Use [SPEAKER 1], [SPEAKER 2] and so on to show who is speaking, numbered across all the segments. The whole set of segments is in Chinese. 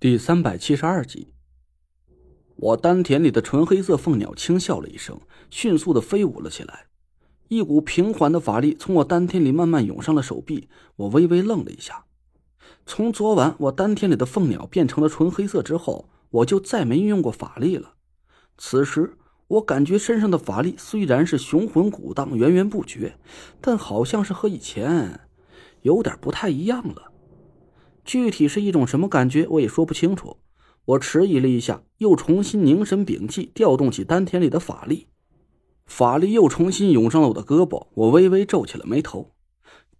[SPEAKER 1] 第三百七十二集，我丹田里的纯黑色凤鸟轻笑了一声，迅速的飞舞了起来。一股平缓的法力从我丹田里慢慢涌上了手臂，我微微愣了一下。从昨晚我丹田里的凤鸟变成了纯黑色之后，我就再没运用过法力了。此时，我感觉身上的法力虽然是雄浑鼓荡、源源不绝，但好像是和以前有点不太一样了。具体是一种什么感觉，我也说不清楚。我迟疑了一下，又重新凝神屏气，调动起丹田里的法力，法力又重新涌上了我的胳膊。我微微皱起了眉头，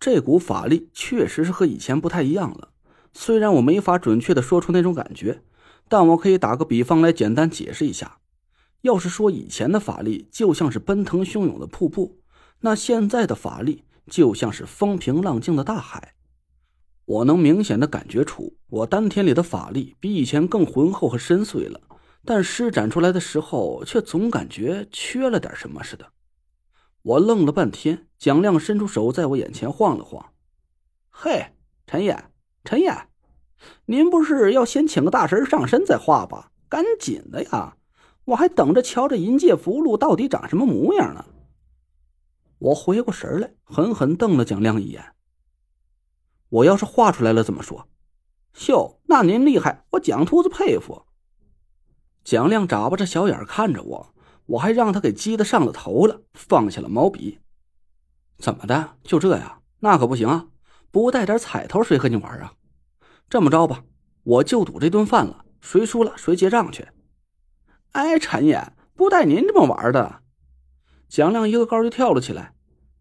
[SPEAKER 1] 这股法力确实是和以前不太一样了。虽然我没法准确的说出那种感觉，但我可以打个比方来简单解释一下：要是说以前的法力就像是奔腾汹涌的瀑布，那现在的法力就像是风平浪静的大海。我能明显的感觉出，我丹田里的法力比以前更浑厚和深邃了，但施展出来的时候，却总感觉缺了点什么似的。我愣了半天，蒋亮伸出手在我眼前晃了晃：“嘿，陈爷，陈爷，您不是要先请个大神上身再画吧？赶紧的呀，我还等着瞧这银界符箓到底长什么模样呢。”我回过神来，狠狠瞪了蒋亮一眼。我要是画出来了怎么说？哟，那您厉害，我蒋秃子佩服。蒋亮眨巴着小眼看着我，我还让他给激得上了头了，放下了毛笔。怎么的？就这样？那可不行啊！不带点彩头，谁和你玩啊？这么着吧，我就赌这顿饭了，谁输了谁结账去。哎，陈爷，不带您这么玩的。蒋亮一个高就跳了起来。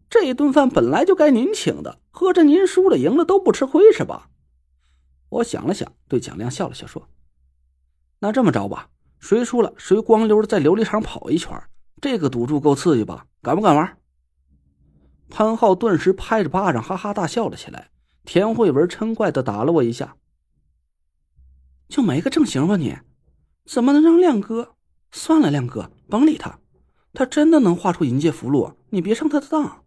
[SPEAKER 1] 这一顿饭本来就该您请的，合着您输了赢了都不吃亏是吧？我想了想，对蒋亮笑了笑，说：“那这么着吧，谁输了谁光溜的在琉璃厂跑一圈，这个赌注够刺激吧？敢不敢玩？”潘浩顿时拍着巴掌，哈哈大笑了起来。田慧文嗔怪的打了我一下：“就没个正形吧你？怎么能让亮哥？算了，亮哥，甭理他，他真的能画出银界符箓，你别上他的当。”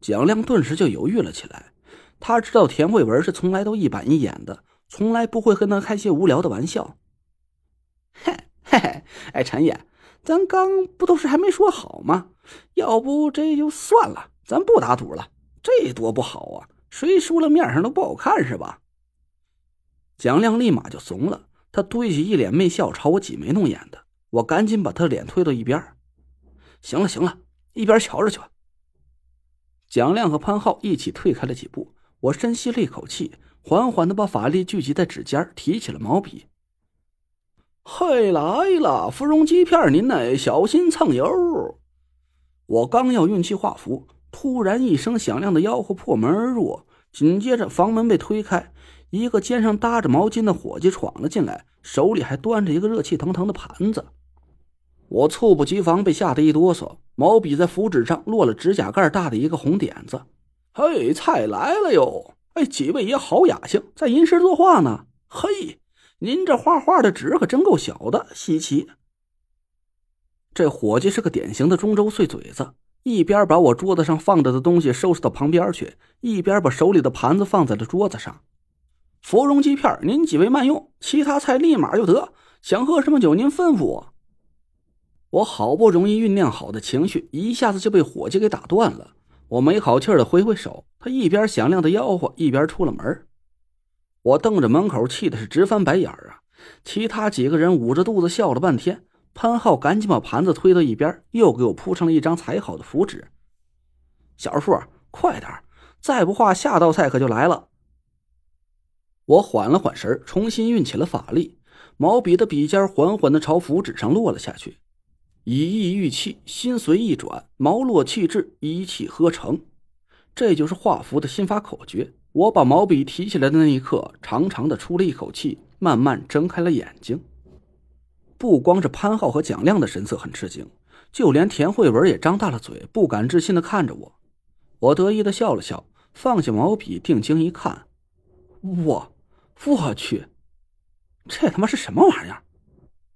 [SPEAKER 1] 蒋亮顿时就犹豫了起来，他知道田慧文是从来都一板一眼的，从来不会和他开些无聊的玩笑。嘿，嘿嘿，哎，陈爷，咱刚不都是还没说好吗？要不这就算了，咱不打赌了，这多不好啊！谁输了面上都不好看，是吧？蒋亮立马就怂了，他堆起一脸媚笑，朝我挤眉弄眼的。我赶紧把他脸推到一边。行了行了，一边瞧着去吧。蒋亮和潘浩一起退开了几步，我深吸了一口气，缓缓的把法力聚集在指尖，提起了毛笔。嘿，来了，芙蓉鸡片，您呢？小心蹭油！我刚要运气画符，突然一声响亮的吆喝破门而入，紧接着房门被推开，一个肩上搭着毛巾的伙计闯了进来，手里还端着一个热气腾腾的盘子。我猝不及防，被吓得一哆嗦，毛笔在符纸上落了指甲盖大的一个红点子。嘿，菜来了哟！哎，几位爷好雅兴，在吟诗作画呢。嘿，您这画画的纸可真够小的，稀奇。这伙计是个典型的中州碎嘴子，一边把我桌子上放着的东西收拾到旁边去，一边把手里的盘子放在了桌子上。芙蓉鸡片，您几位慢用，其他菜立马就得。想喝什么酒，您吩咐我。我好不容易酝酿好的情绪，一下子就被伙计给打断了。我没好气的挥挥手，他一边响亮的吆喝，一边出了门。我瞪着门口，气的是直翻白眼啊！其他几个人捂着肚子笑了半天。潘浩赶紧把盘子推到一边，又给我铺上了一张裁好的符纸。小树，快点，再不画，下道菜可就来了。我缓了缓神，重新运起了法力，毛笔的笔尖缓缓的朝符纸上落了下去。以意御气，心随意转，毛落气至，一气呵成。这就是画符的心法口诀。我把毛笔提起来的那一刻，长长的出了一口气，慢慢睁开了眼睛。不光是潘浩和蒋亮的神色很吃惊，就连田慧文也张大了嘴，不敢置信的看着我。我得意的笑了笑，放下毛笔，定睛一看，我，我去，这他妈是什么玩意儿？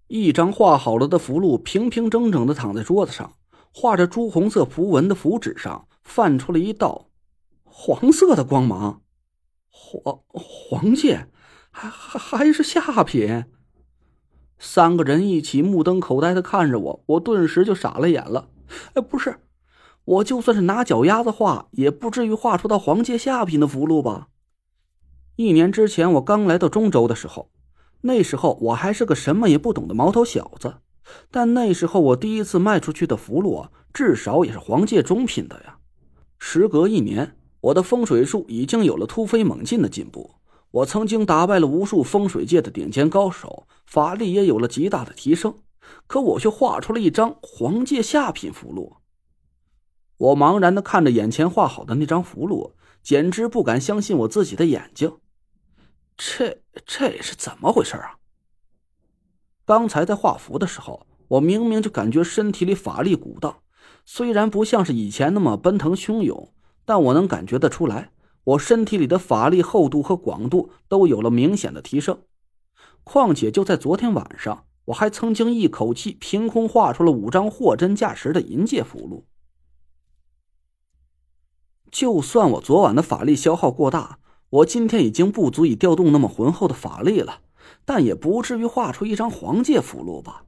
[SPEAKER 1] 一张画好了的符箓平平整整的躺在桌子上，画着朱红色符文的符纸上泛出了一道黄色的光芒。黄黄界，还还还是下品。三个人一起目瞪口呆的看着我，我顿时就傻了眼了。哎，不是，我就算是拿脚丫子画，也不至于画出到黄界下品的符箓吧？一年之前我刚来到中州的时候，那时候我还是个什么也不懂的毛头小子，但那时候我第一次卖出去的符箓，至少也是黄界中品的呀。时隔一年，我的风水术已经有了突飞猛进的进步。我曾经打败了无数风水界的顶尖高手，法力也有了极大的提升，可我却画出了一张黄界下品符箓。我茫然的看着眼前画好的那张符箓，简直不敢相信我自己的眼睛。这这是怎么回事啊？刚才在画符的时候，我明明就感觉身体里法力鼓荡，虽然不像是以前那么奔腾汹涌，但我能感觉得出来。我身体里的法力厚度和广度都有了明显的提升，况且就在昨天晚上，我还曾经一口气凭空画出了五张货真价实的银界符箓。就算我昨晚的法力消耗过大，我今天已经不足以调动那么浑厚的法力了，但也不至于画出一张黄界符箓吧？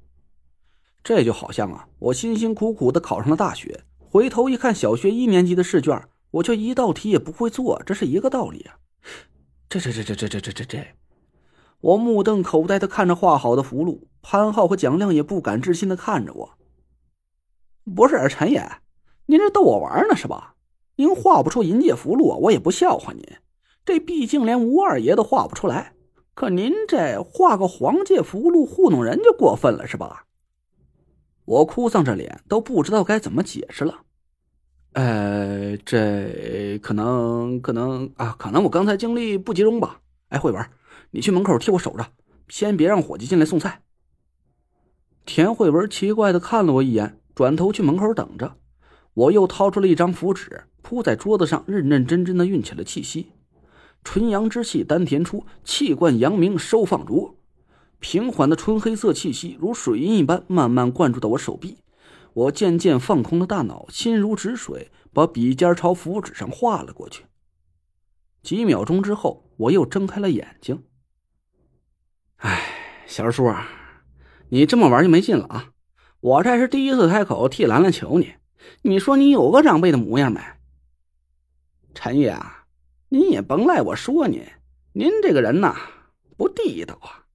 [SPEAKER 1] 这就好像啊，我辛辛苦苦的考上了大学，回头一看小学一年级的试卷。我却一道题也不会做，这是一个道理啊！这这这这这这这这这！我目瞪口呆的看着画好的符箓，潘浩和蒋亮也不敢置信的看着我。不是陈爷，您这逗我玩呢是吧？您画不出银界符箓，我也不笑话您。这毕竟连吴二爷都画不出来，可您这画个黄界符箓糊弄人就过分了是吧？我哭丧着脸，都不知道该怎么解释了。呃，这可能可能啊，可能我刚才精力不集中吧。哎，慧文，你去门口替我守着，先别让伙计进来送菜。田慧文奇怪的看了我一眼，转头去门口等着。我又掏出了一张符纸，铺在桌子上，认认真真的运起了气息。纯阳之气丹田出，气贯阳明收放逐。平缓的纯黑色气息如水银一般慢慢灌注到我手臂。我渐渐放空了大脑，心如止水，把笔尖朝符纸上画了过去。几秒钟之后，我又睁开了眼睛。哎，小叔啊，你这么玩就没劲了啊！我这是第一次开口替兰兰求你，你说你有个长辈的模样没？陈爷啊，您也甭赖我说您，您这个人呐，不地道啊。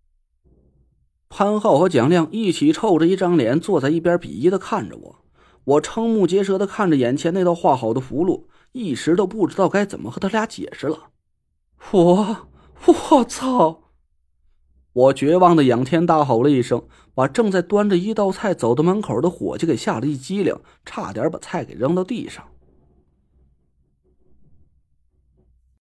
[SPEAKER 1] 潘浩和蒋亮一起臭着一张脸坐在一边，鄙夷的看着我。我瞠目结舌的看着眼前那道画好的符箓，一时都不知道该怎么和他俩解释了。我，我操！我绝望的仰天大吼了一声，把正在端着一道菜走到门口的伙计给吓了一激灵，差点把菜给扔到地上。